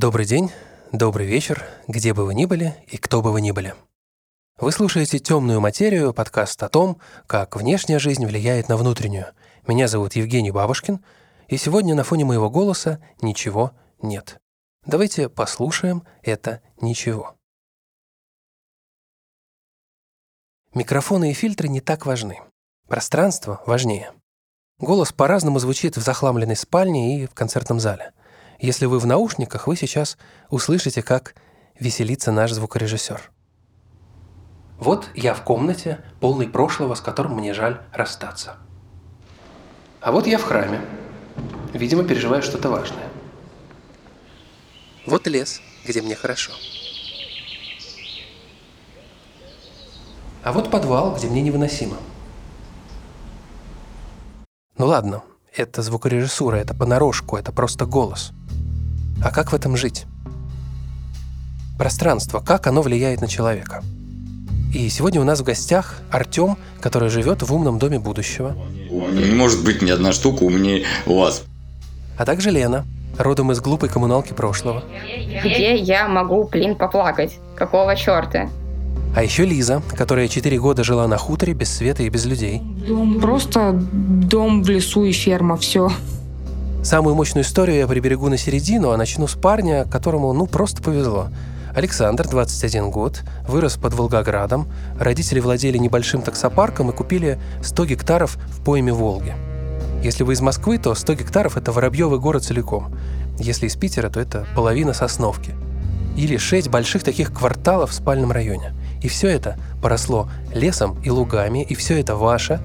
Добрый день, добрый вечер, где бы вы ни были и кто бы вы ни были. Вы слушаете «Темную материю», подкаст о том, как внешняя жизнь влияет на внутреннюю. Меня зовут Евгений Бабушкин, и сегодня на фоне моего голоса ничего нет. Давайте послушаем это «ничего». Микрофоны и фильтры не так важны. Пространство важнее. Голос по-разному звучит в захламленной спальне и в концертном зале. Если вы в наушниках, вы сейчас услышите, как веселится наш звукорежиссер. Вот я в комнате, полный прошлого, с которым мне жаль расстаться. А вот я в храме. Видимо, переживаю что-то важное. Вот лес, где мне хорошо. А вот подвал, где мне невыносимо. Ну ладно, это звукорежиссура, это понарошку, это просто голос. А как в этом жить? Пространство, как оно влияет на человека? И сегодня у нас в гостях Артем, который живет в умном доме будущего. Не может быть ни одна штука умнее вас. А также Лена, родом из глупой коммуналки прошлого. Где я могу, блин, поплакать? Какого черта? А еще Лиза, которая 4 года жила на хуторе без света и без людей. Дом просто дом в лесу и ферма, все. Самую мощную историю я приберегу на середину, а начну с парня, которому, ну, просто повезло. Александр, 21 год, вырос под Волгоградом. Родители владели небольшим таксопарком и купили 100 гектаров в пойме Волги. Если вы из Москвы, то 100 гектаров – это Воробьевый город целиком. Если из Питера, то это половина Сосновки. Или 6 больших таких кварталов в спальном районе. И все это поросло лесом и лугами, и все это ваше,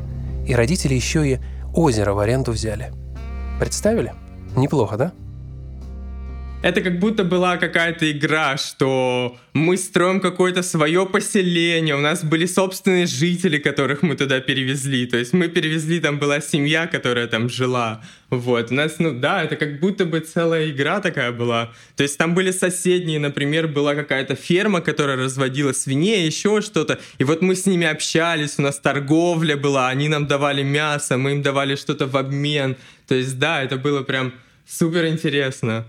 и родители еще и озеро в аренду взяли. Представили? Неплохо, да? Это как будто была какая-то игра, что мы строим какое-то свое поселение, у нас были собственные жители, которых мы туда перевезли. То есть мы перевезли, там была семья, которая там жила. Вот, у нас, ну да, это как будто бы целая игра такая была. То есть там были соседние, например, была какая-то ферма, которая разводила свиней, еще что-то. И вот мы с ними общались, у нас торговля была, они нам давали мясо, мы им давали что-то в обмен. То есть да, это было прям супер интересно.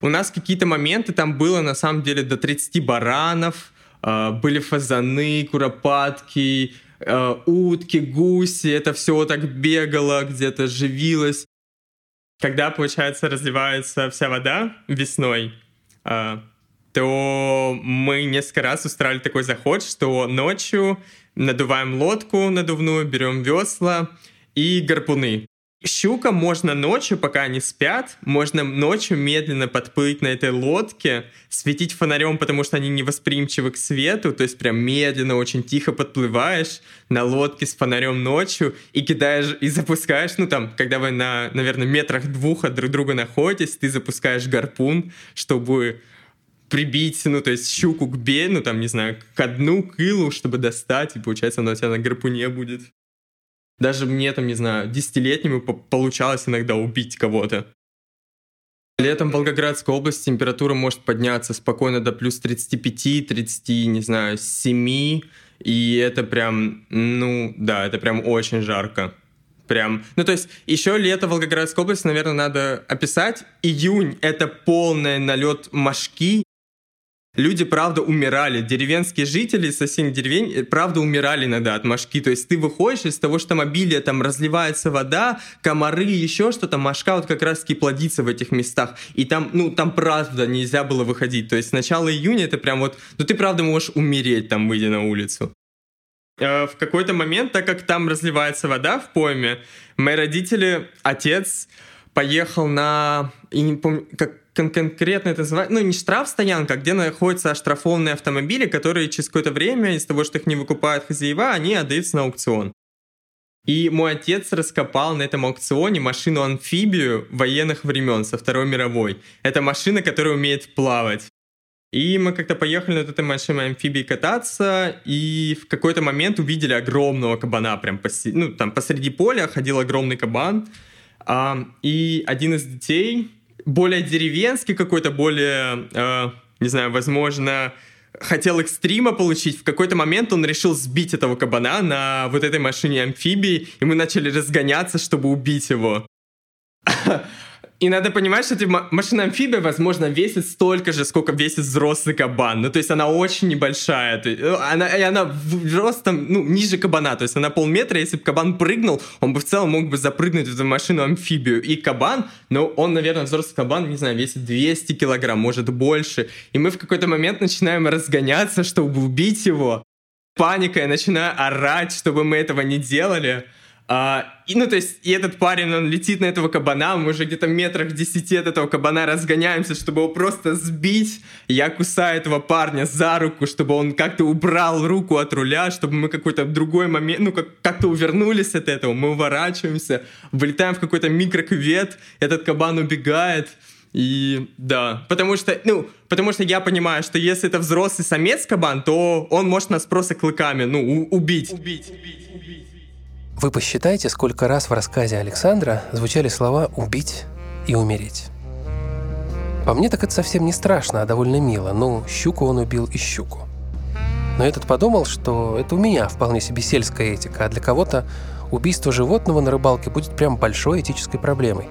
У нас какие-то моменты там было на самом деле до 30 баранов, э, были фазаны, куропатки, э, утки, гуси, это все так бегало, где-то живилось. Когда, получается, разливается вся вода весной, э, то мы несколько раз устраивали такой заход, что ночью надуваем лодку надувную, берем весла и гарпуны. Щука можно ночью, пока они спят, можно ночью медленно подплыть на этой лодке, светить фонарем, потому что они не восприимчивы к свету, то есть прям медленно, очень тихо подплываешь на лодке с фонарем ночью и кидаешь, и запускаешь, ну там, когда вы на, наверное, метрах двух от друг друга находитесь, ты запускаешь гарпун, чтобы прибить, ну, то есть щуку к бе, ну, там, не знаю, к дну, к илу, чтобы достать, и, получается, она у тебя на гарпуне будет. Даже мне там, не знаю, десятилетнему получалось иногда убить кого-то. Летом в Волгоградской области температура может подняться спокойно до плюс 35, 30, не знаю, 7. И это прям, ну, да, это прям очень жарко. Прям, ну то есть еще лето в Волгоградской области, наверное, надо описать. Июнь — это полный налет мошки, люди, правда, умирали. Деревенские жители соседних деревень, э, правда, умирали иногда от мошки. То есть ты выходишь из того, что там там разливается вода, комары, еще что-то, мошка вот как раз-таки плодится в этих местах. И там, ну, там правда нельзя было выходить. То есть с начала июня это прям вот, ну, ты правда можешь умереть там, выйдя на улицу. Э, в какой-то момент, так как там разливается вода в пойме, мои родители, отец поехал на, и не помню, как кон конкретно это называется, ну не штраф-стоянка, а где находятся оштрафованные автомобили, которые через какое-то время из-за того, что их не выкупают хозяева, они отдаются на аукцион. И мой отец раскопал на этом аукционе машину-амфибию военных времен со Второй мировой. Это машина, которая умеет плавать. И мы как-то поехали на этой машине амфибии кататься, и в какой-то момент увидели огромного кабана, прям посреди, ну, там посреди поля ходил огромный кабан, а, и один из детей более деревенский какой-то, более, э, не знаю, возможно, хотел экстрима получить, в какой-то момент он решил сбить этого кабана на вот этой машине амфибии, и мы начали разгоняться, чтобы убить его. И надо понимать, что типа, машина-амфибия, возможно, весит столько же, сколько весит взрослый кабан. Ну, то есть она очень небольшая. То есть, она, и она ростом, ну, ниже кабана. То есть она полметра, если бы кабан прыгнул, он бы в целом мог бы запрыгнуть в эту машину-амфибию. И кабан, ну, он, наверное, взрослый кабан, не знаю, весит 200 килограмм, может, больше. И мы в какой-то момент начинаем разгоняться, чтобы убить его. Паника, я начинаю орать, чтобы мы этого не делали. А, и, ну, то есть, и этот парень, он летит на этого кабана, мы уже где-то метрах десяти от этого кабана разгоняемся, чтобы его просто сбить. Я кусаю этого парня за руку, чтобы он как-то убрал руку от руля, чтобы мы какой-то другой момент, ну, как- как-то увернулись от этого. Мы уворачиваемся, вылетаем в какой-то микроквет, этот кабан убегает. И да, потому что, ну, потому что я понимаю, что если это взрослый самец кабан, то он может нас просто клыками, ну, убить. Убить, убить, убить. Вы посчитайте, сколько раз в рассказе Александра звучали слова «убить» и «умереть». По мне так это совсем не страшно, а довольно мило. Ну, щуку он убил и щуку. Но этот подумал, что это у меня вполне себе сельская этика, а для кого-то убийство животного на рыбалке будет прям большой этической проблемой.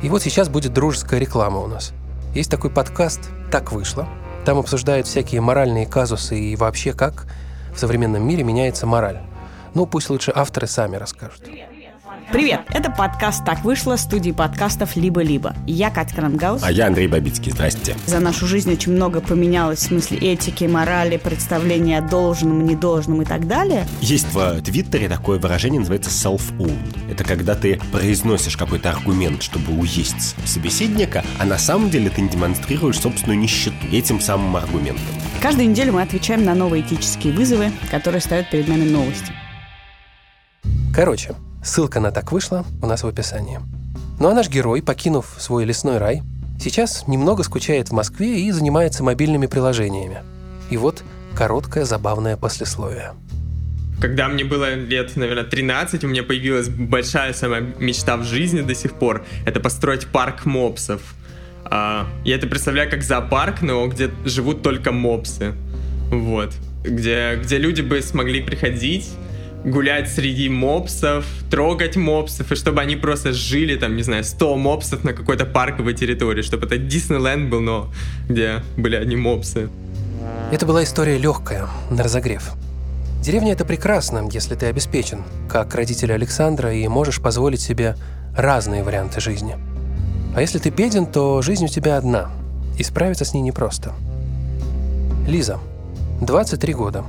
И вот сейчас будет дружеская реклама у нас. Есть такой подкаст «Так вышло». Там обсуждают всякие моральные казусы и вообще как в современном мире меняется мораль. Ну, пусть лучше авторы сами расскажут. Привет! Это подкаст «Так вышло» студии подкастов «Либо-либо». Я Катя Крангаус. А я Андрей Бабицкий. Здрасте. За нашу жизнь очень много поменялось в смысле этики, морали, представления о должном, недолжном и так далее. Есть в Твиттере такое выражение, называется self-own. Это когда ты произносишь какой-то аргумент, чтобы уесть собеседника, а на самом деле ты не демонстрируешь собственную нищету этим самым аргументом. Каждую неделю мы отвечаем на новые этические вызовы, которые ставят перед нами новости. Короче, ссылка на «Так вышло» у нас в описании. Ну а наш герой, покинув свой лесной рай, сейчас немного скучает в Москве и занимается мобильными приложениями. И вот короткое забавное послесловие. Когда мне было лет, наверное, 13, у меня появилась большая самая мечта в жизни до сих пор. Это построить парк мопсов. А, я это представляю как зоопарк, но где живут только мопсы. Вот. Где, где люди бы смогли приходить, гулять среди мопсов, трогать мопсов, и чтобы они просто жили там, не знаю, 100 мопсов на какой-то парковой территории, чтобы это Диснейленд был, но где были одни мопсы. Это была история легкая, на разогрев. Деревня – это прекрасно, если ты обеспечен, как родители Александра, и можешь позволить себе разные варианты жизни. А если ты беден, то жизнь у тебя одна, и справиться с ней непросто. Лиза, 23 года,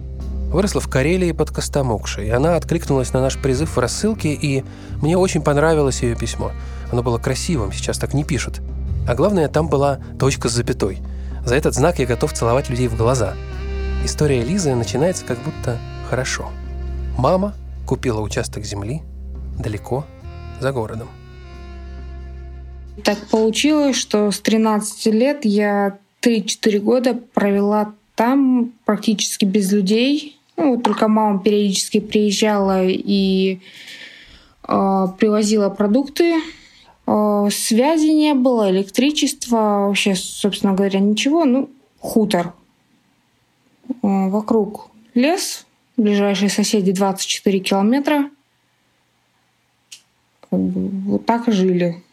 выросла в Карелии под Костомукшей. Она откликнулась на наш призыв в рассылке, и мне очень понравилось ее письмо. Оно было красивым, сейчас так не пишут. А главное, там была точка с запятой. За этот знак я готов целовать людей в глаза. История Лизы начинается как будто хорошо. Мама купила участок земли далеко за городом. Так получилось, что с 13 лет я 3-4 года провела там практически без людей. Ну, только мама периодически приезжала и э, привозила продукты. Э, связи не было, электричества, вообще, собственно говоря, ничего. Ну, хутор. Э, вокруг лес, ближайшие соседи 24 километра. Вот так и жили.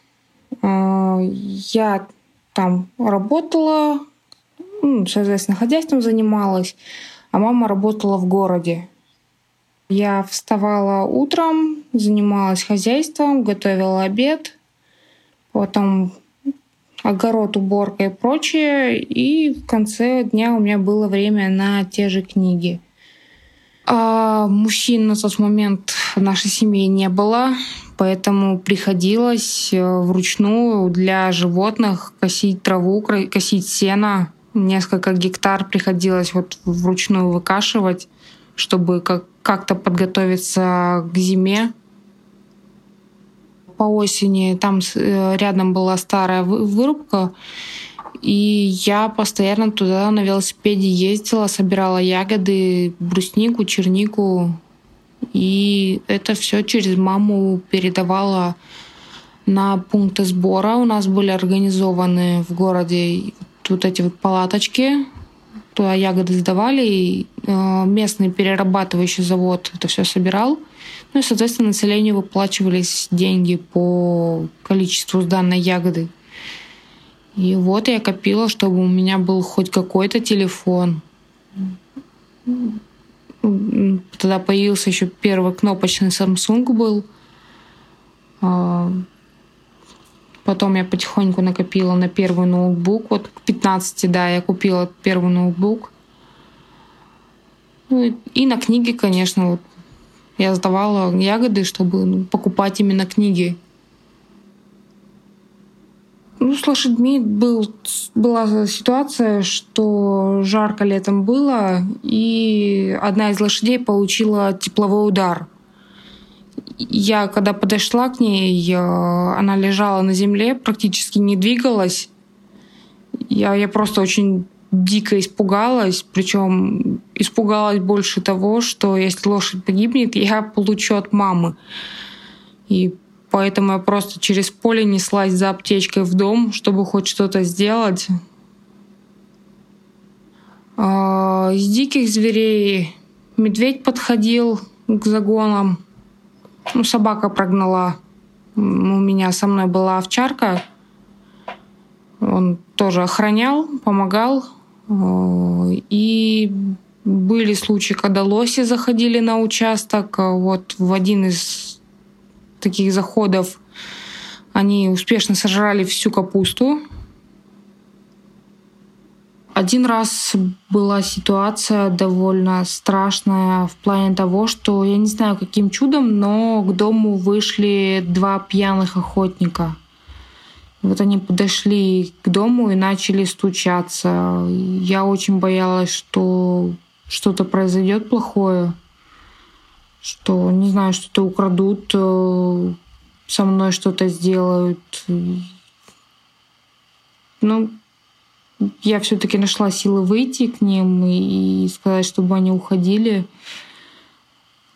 Э, Я там работала, ну, соответственно, хозяйством занималась, а мама работала в городе. Я вставала утром, занималась хозяйством, готовила обед, потом огород, уборка и прочее, и в конце дня у меня было время на те же книги. А мужчин на тот момент в нашей семье не было, поэтому приходилось э, вручную для животных косить траву, косить сено. Несколько гектар приходилось вот вручную выкашивать, чтобы как- как-то подготовиться к зиме. По осени там э, рядом была старая вы- вырубка, и я постоянно туда на велосипеде ездила, собирала ягоды, бруснику, чернику. И это все через маму передавала на пункты сбора. У нас были организованы в городе вот эти вот палаточки. Туда ягоды сдавали, и э, местный перерабатывающий завод это все собирал. Ну и, соответственно, населению выплачивались деньги по количеству сданной ягоды. И вот я копила, чтобы у меня был хоть какой-то телефон. Тогда появился еще первый кнопочный Samsung был. Потом я потихоньку накопила на первый ноутбук. Вот к 15, да, я купила первый ноутбук. Ну и на книги, конечно, вот я сдавала ягоды, чтобы покупать именно книги. Ну, с лошадьми был, была ситуация, что жарко летом было, и одна из лошадей получила тепловой удар. Я, когда подошла к ней, она лежала на земле, практически не двигалась. Я, я просто очень дико испугалась, причем испугалась больше того, что если лошадь погибнет, я получу от мамы. И Поэтому я просто через поле неслась за аптечкой в дом, чтобы хоть что-то сделать. А, из диких зверей медведь подходил к загонам. Ну, собака прогнала. У меня со мной была овчарка. Он тоже охранял, помогал. А, и были случаи, когда лоси заходили на участок. Вот в один из таких заходов они успешно сожрали всю капусту. Один раз была ситуация довольно страшная в плане того, что я не знаю каким чудом, но к дому вышли два пьяных охотника. Вот они подошли к дому и начали стучаться. Я очень боялась, что что-то произойдет плохое что, не знаю, что-то украдут, э, со мной что-то сделают. Ну, я все-таки нашла силы выйти к ним и, сказать, чтобы они уходили.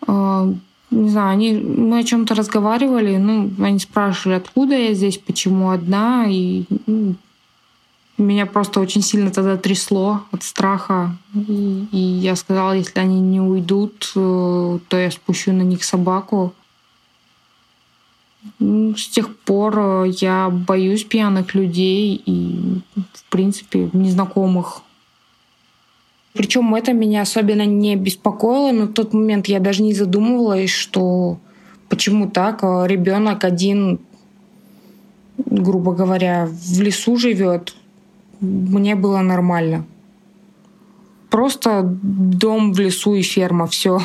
А, не знаю, они, мы о чем-то разговаривали, ну, они спрашивали, откуда я здесь, почему одна, и ну, меня просто очень сильно тогда трясло от страха. И, и я сказала, если они не уйдут, э, то я спущу на них собаку. Ну, с тех пор э, я боюсь пьяных людей и, в принципе, незнакомых. Причем это меня особенно не беспокоило, в тот момент я даже не задумывалась, что почему так э, ребенок один, грубо говоря, в лесу живет, мне было нормально. Просто дом в лесу и ферма, все.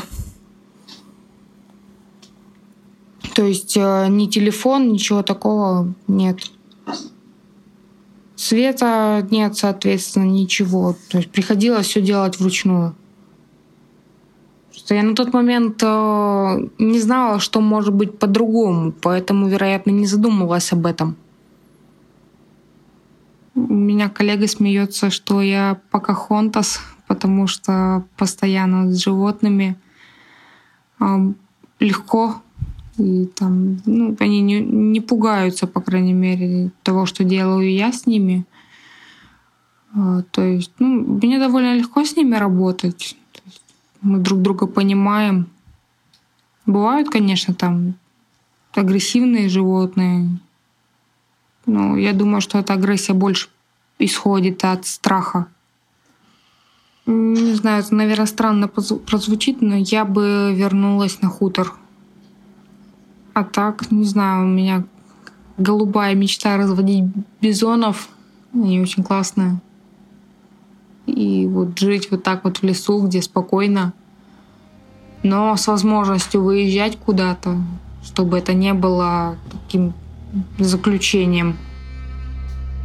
То есть э, ни телефон, ничего такого нет. Света нет, соответственно, ничего. То есть приходилось все делать вручную. Что я на тот момент э, не знала, что может быть по-другому, поэтому, вероятно, не задумывалась об этом. У меня коллега смеется, что я покахонтас, потому что постоянно с животными легко и там, ну, они не, не пугаются, по крайней мере, того, что делаю я с ними. А, то есть, ну, мне довольно легко с ними работать. мы друг друга понимаем. Бывают, конечно, там агрессивные животные, ну, я думаю, что эта агрессия больше исходит от страха. Не знаю, это, наверное, странно прозвучит, но я бы вернулась на хутор. А так, не знаю, у меня голубая мечта разводить бизонов. Они очень классные. И вот жить вот так вот в лесу, где спокойно, но с возможностью выезжать куда-то, чтобы это не было таким заключением.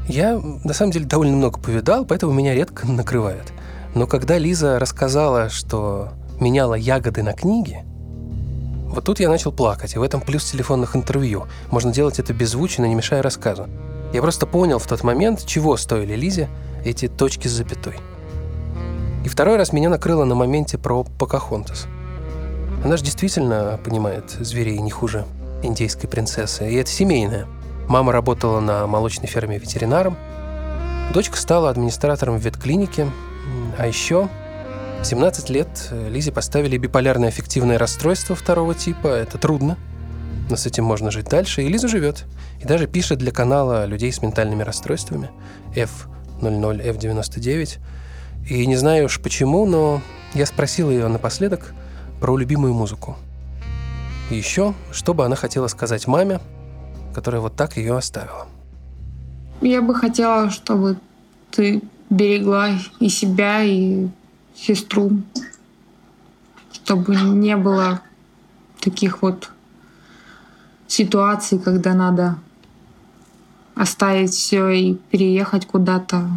Я, на самом деле, довольно много повидал, поэтому меня редко накрывает. Но когда Лиза рассказала, что меняла ягоды на книги, вот тут я начал плакать, и в этом плюс телефонных интервью. Можно делать это беззвучно, не мешая рассказу. Я просто понял в тот момент, чего стоили Лизе эти точки с запятой. И второй раз меня накрыло на моменте про Покахонтас. Она же действительно понимает зверей не хуже индейской принцессы, и это семейное. Мама работала на молочной ферме ветеринаром, дочка стала администратором в ветклинике, а еще в 17 лет Лизе поставили биполярное аффективное расстройство второго типа. Это трудно. но с этим можно жить дальше, и Лиза живет. И даже пишет для канала людей с ментальными расстройствами F00, F99. И не знаю уж почему, но я спросил ее напоследок про любимую музыку. И еще, что бы она хотела сказать маме, которая вот так ее оставила. Я бы хотела, чтобы ты берегла и себя, и сестру, чтобы не было таких вот ситуаций, когда надо оставить все и переехать куда-то,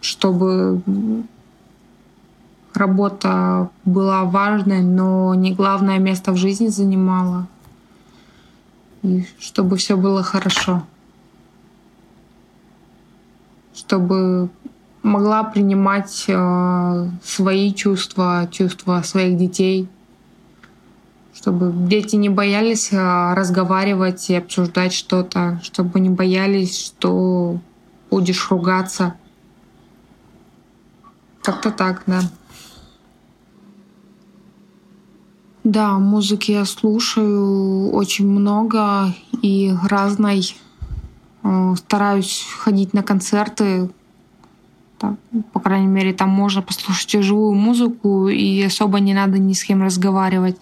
чтобы работа была важной, но не главное место в жизни занимала. И чтобы все было хорошо. Чтобы могла принимать э, свои чувства, чувства своих детей, чтобы дети не боялись э, разговаривать и обсуждать что-то, чтобы не боялись, что будешь ругаться. Как-то так, да. Да, музыки я слушаю очень много и разной. Э, стараюсь ходить на концерты. Там, по крайней мере, там можно послушать живую музыку, и особо не надо ни с кем разговаривать.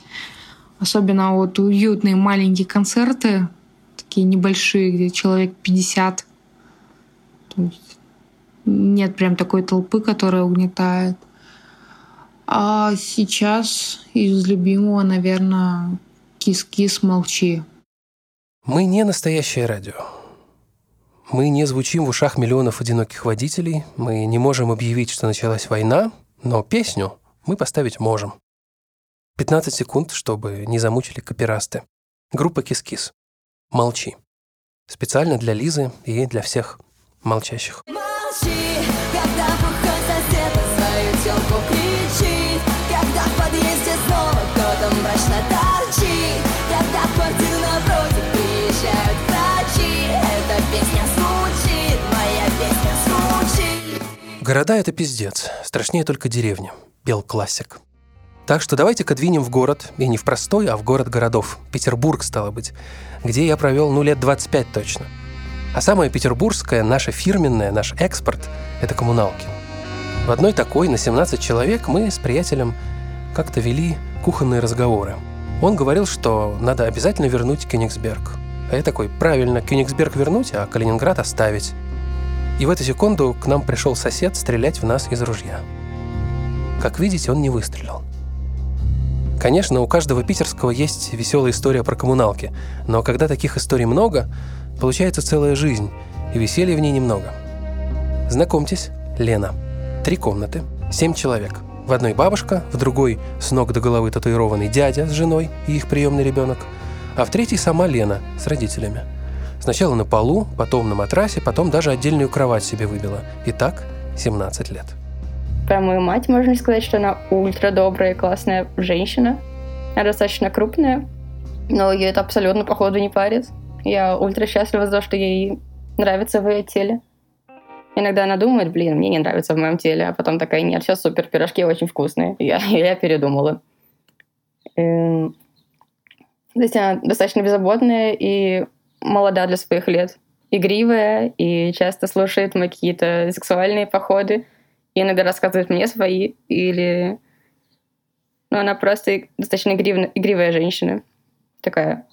Особенно вот уютные маленькие концерты, такие небольшие, где человек 50. То есть нет прям такой толпы, которая угнетает. А сейчас из любимого, наверное, «Кис-кис, молчи». Мы не настоящее радио. Мы не звучим в ушах миллионов одиноких водителей, мы не можем объявить, что началась война, но песню мы поставить можем. 15 секунд, чтобы не замучили копирасты. Группа «Кис-кис». «Молчи». Специально для Лизы и для всех молчащих. Молчи, когда сосед свою телку кричит, когда в подъезде снова кто-то мрачно торчит, Города — это пиздец. Страшнее только деревня. Пел классик. Так что давайте-ка двинем в город, и не в простой, а в город городов. Петербург, стало быть, где я провел, ну, лет 25 точно. А самое петербургское, наше фирменное, наш экспорт – это коммуналки. В одной такой на 17 человек мы с приятелем как-то вели кухонные разговоры. Он говорил, что надо обязательно вернуть Кёнигсберг. А я такой, правильно, Кёнигсберг вернуть, а Калининград оставить. И в эту секунду к нам пришел сосед стрелять в нас из ружья. Как видите, он не выстрелил. Конечно, у каждого питерского есть веселая история про коммуналки, но когда таких историй много, получается целая жизнь, и веселья в ней немного. Знакомьтесь, Лена. Три комнаты, семь человек. В одной бабушка, в другой с ног до головы татуированный дядя с женой и их приемный ребенок, а в третьей сама Лена с родителями. Сначала на полу, потом на матрасе, потом даже отдельную кровать себе выбила. И так 17 лет. Про мою мать можно сказать, что она ультра добрая и классная женщина. Она достаточно крупная, но ее это абсолютно, походу, не парит. Я ультра счастлива за то, что ей нравится в ее теле. Иногда она думает, блин, мне не нравится в моем теле, а потом такая, нет, все супер, пирожки очень вкусные. Я, я передумала. Эм... То есть она достаточно беззаботная и молода для своих лет. Игривая и часто слушает мои какие-то сексуальные походы и иногда рассказывает мне свои, или... Ну, она просто достаточно игрив... игривая женщина. Такая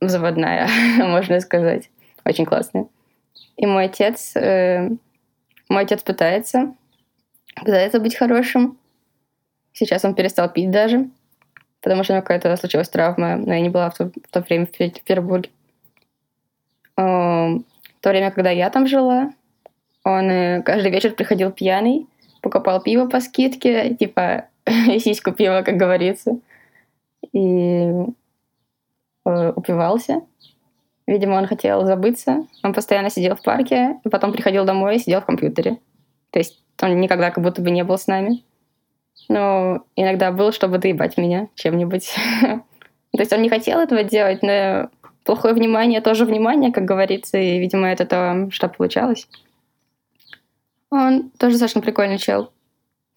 заводная, можно сказать. Очень классная. И мой отец... Э... Мой отец пытается. Пытается быть хорошим. Сейчас он перестал пить даже. Потому что у него какая-то случилась травма, но я не была в то, в то время в Петербурге. В то время, когда я там жила, он э, каждый вечер приходил пьяный, покупал пиво по скидке, типа сиську пива, как говорится, и э, упивался. Видимо, он хотел забыться. Он постоянно сидел в парке, и потом приходил домой и сидел в компьютере. То есть он никогда как будто бы не был с нами. Но иногда был, чтобы доебать меня чем-нибудь. То есть он не хотел этого делать, но плохое внимание тоже внимание, как говорится, и, видимо, это то, что получалось. Он тоже достаточно прикольный чел.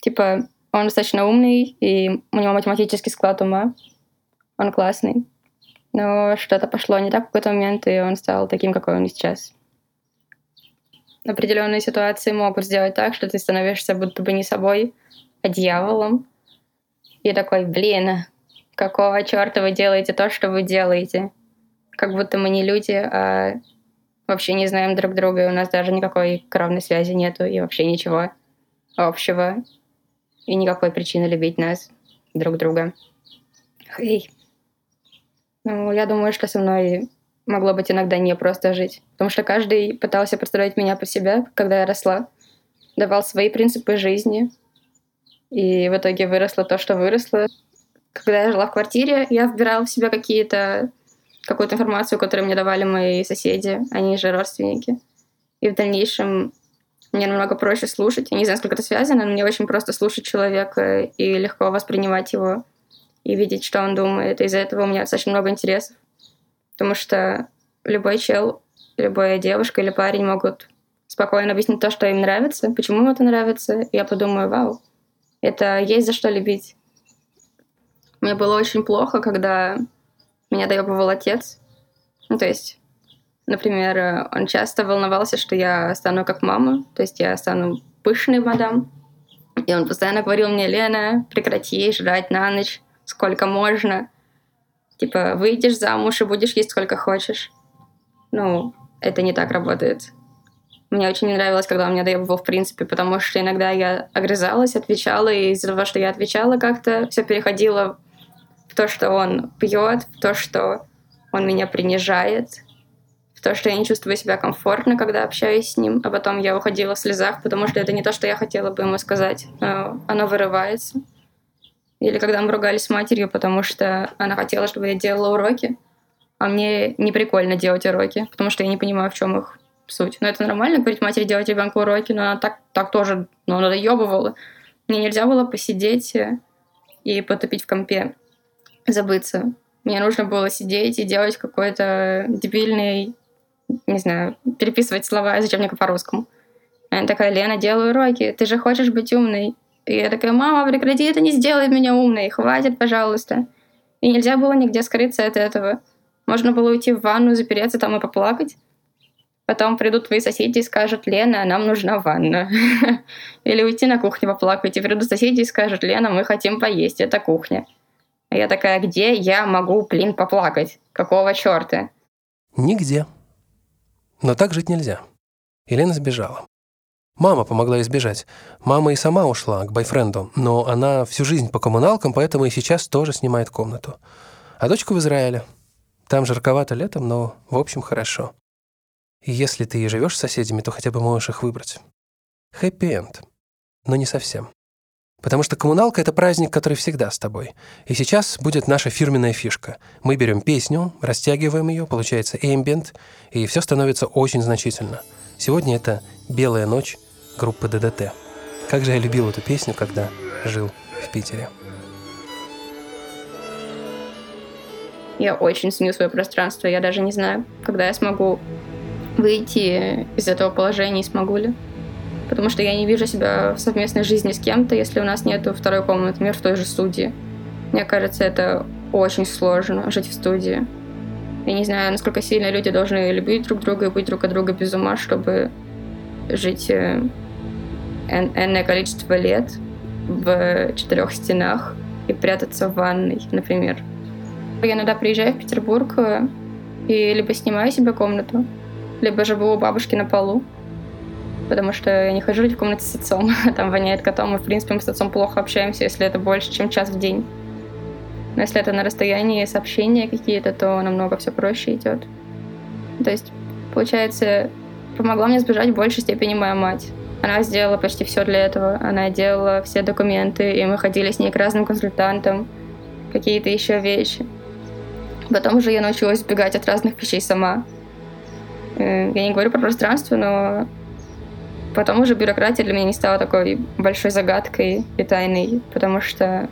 Типа, он достаточно умный, и у него математический склад ума. Он классный. Но что-то пошло не так в какой-то момент, и он стал таким, какой он сейчас. Определенные ситуации могут сделать так, что ты становишься будто бы не собой, а дьяволом. И такой, блин, какого черта вы делаете то, что вы делаете? Как будто мы не люди, а вообще не знаем друг друга, и у нас даже никакой кровной связи нету, и вообще ничего общего, и никакой причины любить нас, друг друга. Хей. Ну, я думаю, что со мной могло быть иногда не просто жить, потому что каждый пытался представлять меня по себе, когда я росла, давал свои принципы жизни, и в итоге выросло то, что выросло. Когда я жила в квартире, я вбирала в себя какие-то какую-то информацию, которую мне давали мои соседи, они же родственники. И в дальнейшем мне намного проще слушать. Я не знаю, сколько это связано, но мне очень просто слушать человека и легко воспринимать его и видеть, что он думает. Из-за этого у меня достаточно много интересов. Потому что любой чел, любая девушка или парень могут спокойно объяснить то, что им нравится, почему им это нравится. И я подумаю, вау, это есть за что любить. Мне было очень плохо, когда меня доебывал отец. Ну, то есть, например, он часто волновался, что я стану как мама, то есть я стану пышной мадам. И он постоянно говорил мне, Лена, прекрати жрать на ночь, сколько можно. Типа, выйдешь замуж и будешь есть сколько хочешь. Ну, это не так работает. Мне очень не нравилось, когда он меня доебывал в принципе, потому что иногда я огрызалась, отвечала, и из-за того, что я отвечала как-то, все переходило то, что он пьет, в то, что он меня принижает, в то, что я не чувствую себя комфортно, когда общаюсь с ним, а потом я уходила в слезах, потому что это не то, что я хотела бы ему сказать, но оно вырывается. Или когда мы ругались с матерью, потому что она хотела, чтобы я делала уроки, а мне не прикольно делать уроки, потому что я не понимаю, в чем их суть. Но это нормально говорить матери делать ребенку уроки, но она так, так тоже, ну, она доебывала. Мне нельзя было посидеть и потопить в компе, забыться. Мне нужно было сидеть и делать какой-то дебильный, не знаю, переписывать слова из учебника по-русскому. Она такая, Лена, делай уроки, ты же хочешь быть умной. И я такая, мама, прекрати, это не сделает меня умной, хватит, пожалуйста. И нельзя было нигде скрыться от этого. Можно было уйти в ванну, запереться там и поплакать. Потом придут твои соседи и скажут, Лена, нам нужна ванна. Или уйти на кухню поплакать, и придут соседи и скажут, Лена, мы хотим поесть, это кухня. А я такая, где я могу, блин, поплакать? Какого черта? Нигде. Но так жить нельзя. Елена сбежала. Мама помогла избежать. Мама и сама ушла к бойфренду, но она всю жизнь по коммуналкам, поэтому и сейчас тоже снимает комнату. А дочка в Израиле. Там жарковато летом, но в общем хорошо. И если ты и живешь с соседями, то хотя бы можешь их выбрать. Хэппи-энд. Но не совсем. Потому что коммуналка — это праздник, который всегда с тобой. И сейчас будет наша фирменная фишка. Мы берем песню, растягиваем ее, получается эмбиент, и все становится очень значительно. Сегодня это «Белая ночь» группы ДДТ. Как же я любил эту песню, когда жил в Питере. Я очень ценю свое пространство. Я даже не знаю, когда я смогу выйти из этого положения и смогу ли. Потому что я не вижу себя в совместной жизни с кем-то, если у нас нет второй комнаты, например, в той же студии. Мне кажется, это очень сложно жить в студии. Я не знаю, насколько сильно люди должны любить друг друга и быть друг от друга без ума, чтобы жить э, энное количество лет в четырех стенах и прятаться в ванной, например. Я иногда приезжаю в Петербург э, и либо снимаю себе комнату, либо живу у бабушки на полу, потому что я не хожу в комнате с отцом, там воняет котом, и, в принципе, мы с отцом плохо общаемся, если это больше, чем час в день. Но если это на расстоянии сообщения какие-то, то намного все проще идет. То есть, получается, помогла мне сбежать в большей степени моя мать. Она сделала почти все для этого. Она делала все документы, и мы ходили с ней к разным консультантам, какие-то еще вещи. Потом уже я научилась сбегать от разных вещей сама. Э, я не говорю про пространство, но потом уже бюрократия для меня не стала такой большой загадкой и тайной, потому что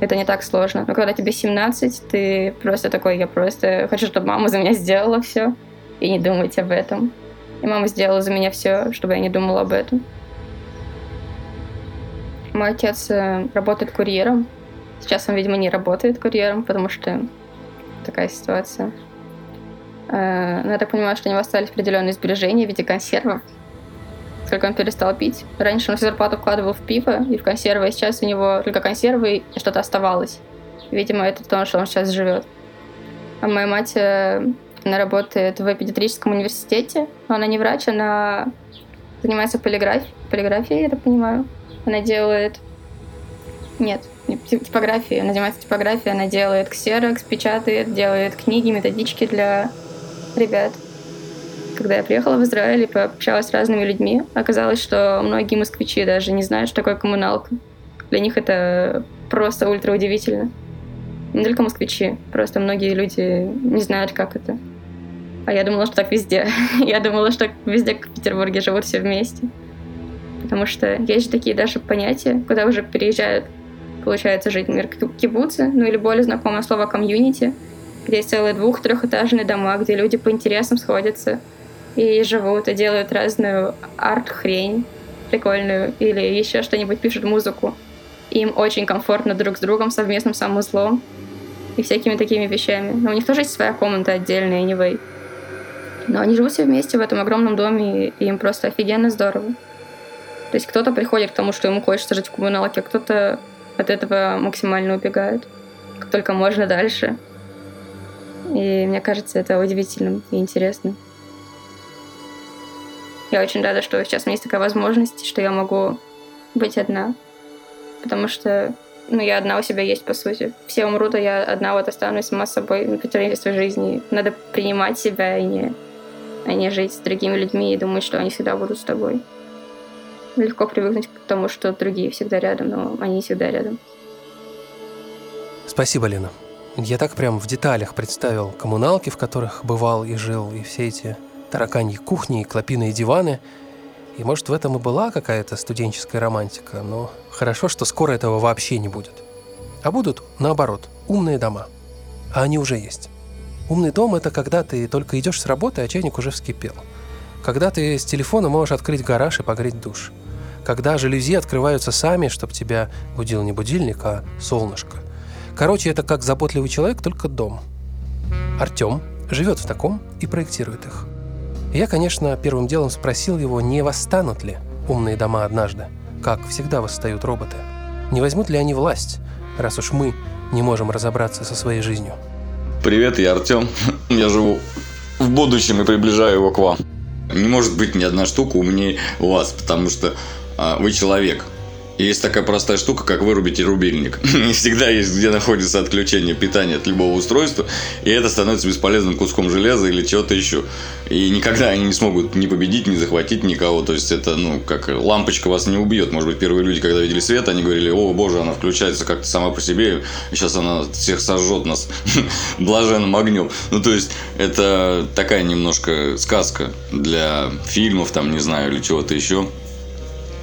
это не так сложно. Но когда тебе 17, ты просто такой, я просто хочу, чтобы мама за меня сделала все, и не думать об этом. И мама сделала за меня все, чтобы я не думала об этом. Мой отец э, работает курьером. Сейчас он, видимо, не работает курьером, потому что такая ситуация. Э, но я так понимаю, что у него остались определенные сбережения в виде консервов. Сколько он перестал пить. Раньше он всю зарплату вкладывал в пиво и в консервы, а сейчас у него только консервы и что-то оставалось. Видимо, это то, что он сейчас живет. А моя мать, э, она работает в педиатрическом университете, но она не врач, она занимается полиграфией, полиграфией, я так понимаю. Она делает... Нет, типографией. Она занимается типографией, она делает ксерокс, печатает, делает книги, методички для ребят. Когда я приехала в Израиль и пообщалась с разными людьми, оказалось, что многие москвичи даже не знают, что такое коммуналка. Для них это просто ультра удивительно. Не только москвичи, просто многие люди не знают, как это. А я думала, что так везде. я думала, что везде, в Петербурге, живут все вместе. Потому что есть же такие даже понятия, куда уже переезжают, получается, жить, например, кибуцы, ну или более знакомое слово комьюнити, где есть целые двух-трехэтажные дома, где люди по интересам сходятся и живут, и делают разную арт-хрень прикольную, или еще что-нибудь пишут музыку. Им очень комфортно друг с другом, совместным санузлом и всякими такими вещами. Но у них тоже есть своя комната отдельная, anyway. Но они живут все вместе в этом огромном доме, и им просто офигенно здорово. То есть кто-то приходит к тому, что ему хочется жить в коммуналке, а кто-то от этого максимально убегает. Как только можно дальше. И мне кажется, это удивительным и интересным. Я очень рада, что сейчас у меня есть такая возможность, что я могу быть одна. Потому что ну, я одна у себя есть, по сути. Все умрут, а я одна вот останусь сама собой на протяжении жизни. Надо принимать себя и не, а не жить с другими людьми и думать, что они всегда будут с тобой. Легко привыкнуть к тому, что другие всегда рядом, но они всегда рядом. Спасибо, Лена. Я так прям в деталях представил коммуналки, в которых бывал и жил, и все эти тараканьи кухни, и клопиные диваны. И может в этом и была какая-то студенческая романтика, но хорошо, что скоро этого вообще не будет. А будут, наоборот, умные дома. А они уже есть. Умный дом – это когда ты только идешь с работы, а чайник уже вскипел. Когда ты с телефона можешь открыть гараж и погреть душ. Когда жалюзи открываются сами, чтобы тебя будил не будильник, а солнышко – Короче, это как заботливый человек, только дом. Артем живет в таком и проектирует их. Я, конечно, первым делом спросил его, не восстанут ли умные дома однажды, как всегда восстают роботы. Не возьмут ли они власть, раз уж мы не можем разобраться со своей жизнью. Привет, я Артем. Я живу в будущем и приближаю его к вам. Не может быть ни одна штука умнее вас, потому что а, вы человек – есть такая простая штука, как вырубить рубильник. Не всегда есть, где находится отключение питания от любого устройства, и это становится бесполезным куском железа или чего-то еще. И никогда они не смогут ни победить, ни захватить никого. То есть это, ну, как лампочка вас не убьет. Может быть, первые люди, когда видели свет, они говорили, о, боже, она включается как-то сама по себе, сейчас она всех сожжет нас блаженным огнем. Ну, то есть, это такая немножко сказка для фильмов, там, не знаю, или чего-то еще.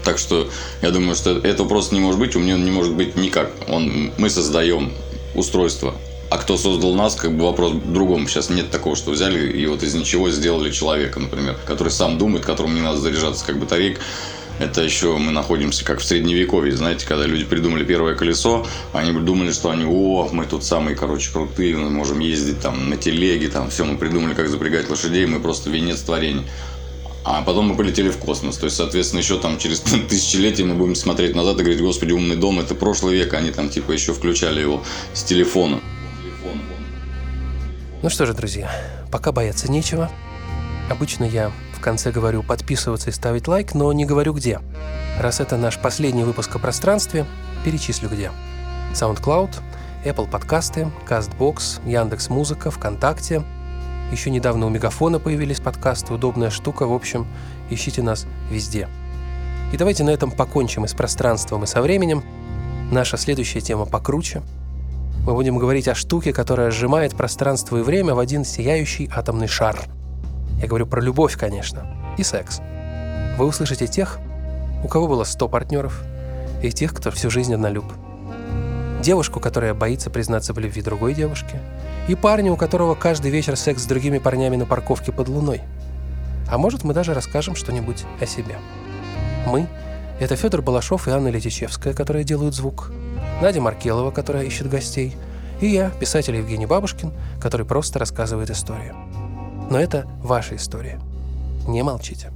Так что я думаю, что этого просто не может быть, у меня не может быть никак. Он, мы создаем устройство. А кто создал нас, как бы вопрос в другом. Сейчас нет такого, что взяли и вот из ничего сделали человека, например, который сам думает, которому не надо заряжаться как батарейка. Это еще мы находимся как в средневековье, знаете, когда люди придумали первое колесо, они думали, что они, о, мы тут самые, короче, крутые, мы можем ездить там на телеге, там все, мы придумали, как запрягать лошадей, мы просто венец творения. А потом мы полетели в космос. То есть, соответственно, еще там через тысячелетия мы будем смотреть назад и говорить, господи, умный дом, это прошлый век, они там типа еще включали его с телефона. Ну что же, друзья, пока бояться нечего. Обычно я в конце говорю подписываться и ставить лайк, но не говорю где. Раз это наш последний выпуск о пространстве, перечислю где. SoundCloud, Apple подкасты, CastBox, Яндекс Музыка, ВКонтакте – еще недавно у Мегафона появились подкасты, удобная штука. В общем, ищите нас везде. И давайте на этом покончим и с пространством, и со временем. Наша следующая тема покруче. Мы будем говорить о штуке, которая сжимает пространство и время в один сияющий атомный шар. Я говорю про любовь, конечно, и секс. Вы услышите тех, у кого было 100 партнеров, и тех, кто всю жизнь однолюб. Девушку, которая боится признаться в любви другой девушке – и парня, у которого каждый вечер секс с другими парнями на парковке под луной. А может, мы даже расскажем что-нибудь о себе. Мы — это Федор Балашов и Анна Летичевская, которые делают звук, Надя Маркелова, которая ищет гостей, И я, писатель Евгений Бабушкин, который просто рассказывает истории. Но это ваша история. Не молчите.